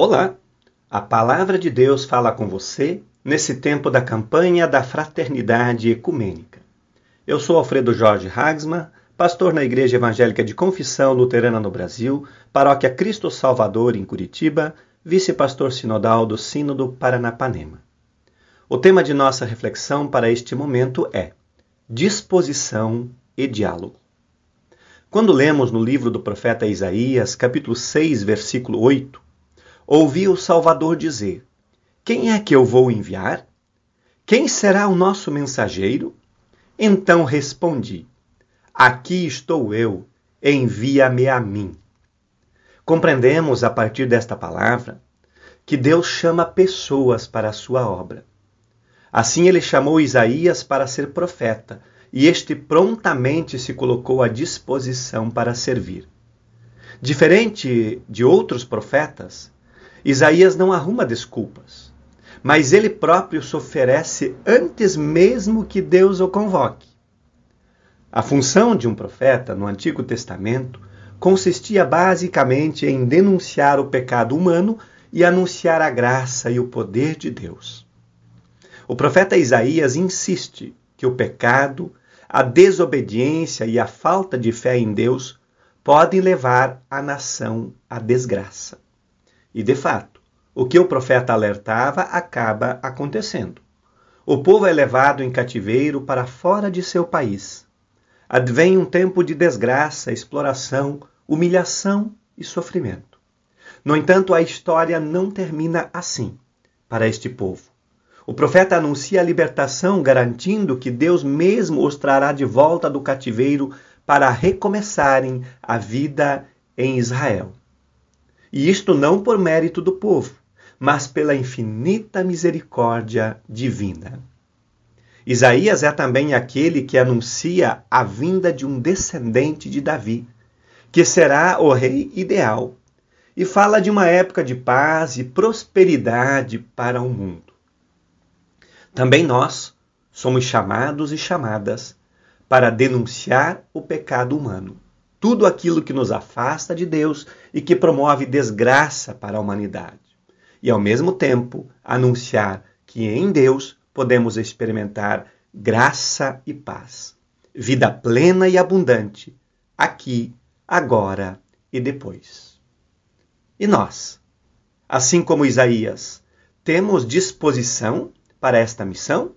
Olá! A palavra de Deus fala com você nesse tempo da campanha da fraternidade ecumênica. Eu sou Alfredo Jorge Hagsman, pastor na Igreja Evangélica de Confissão Luterana no Brasil, Paróquia Cristo Salvador em Curitiba, vice-pastor sinodal do Sínodo Paranapanema. O tema de nossa reflexão para este momento é disposição e diálogo. Quando lemos no livro do profeta Isaías, capítulo 6, versículo 8, ouvi o Salvador dizer: Quem é que eu vou enviar? Quem será o nosso mensageiro? Então respondi: Aqui estou eu, envia-me a mim. Compreendemos a partir desta palavra que Deus chama pessoas para a sua obra. Assim ele chamou Isaías para ser profeta, e este prontamente se colocou à disposição para servir. Diferente de outros profetas, Isaías não arruma desculpas, mas ele próprio se oferece antes mesmo que Deus o convoque. A função de um profeta no Antigo Testamento consistia basicamente em denunciar o pecado humano e anunciar a graça e o poder de Deus. O profeta Isaías insiste que o pecado, a desobediência e a falta de fé em Deus podem levar a nação à desgraça. E de fato, o que o profeta alertava acaba acontecendo. O povo é levado em cativeiro para fora de seu país. Advém um tempo de desgraça, exploração, humilhação e sofrimento. No entanto, a história não termina assim para este povo. O profeta anuncia a libertação, garantindo que Deus mesmo os trará de volta do cativeiro para recomeçarem a vida em Israel. E isto não por mérito do povo, mas pela infinita misericórdia divina. Isaías é também aquele que anuncia a vinda de um descendente de Davi, que será o rei ideal, e fala de uma época de paz e prosperidade para o mundo. Também nós somos chamados e chamadas para denunciar o pecado humano tudo aquilo que nos afasta de Deus e que promove desgraça para a humanidade. E, ao mesmo tempo, anunciar que em Deus podemos experimentar graça e paz, vida plena e abundante, aqui, agora e depois. E nós, assim como Isaías, temos disposição para esta missão?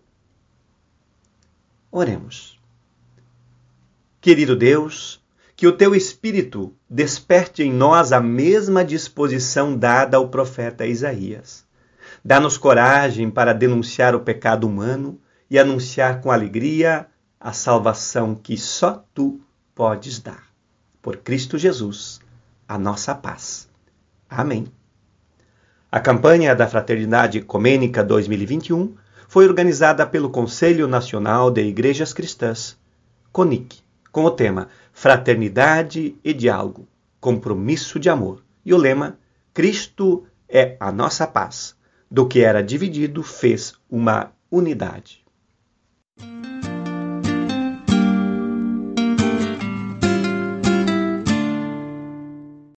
Oremos. Querido Deus, que o teu espírito desperte em nós a mesma disposição dada ao profeta Isaías. Dá-nos coragem para denunciar o pecado humano e anunciar com alegria a salvação que só tu podes dar. Por Cristo Jesus, a nossa paz. Amém. A campanha da Fraternidade Ecumênica 2021 foi organizada pelo Conselho Nacional de Igrejas Cristãs, CONIC com o tema Fraternidade e Diálogo, Compromisso de Amor. E o lema Cristo é a nossa paz. Do que era dividido, fez uma unidade.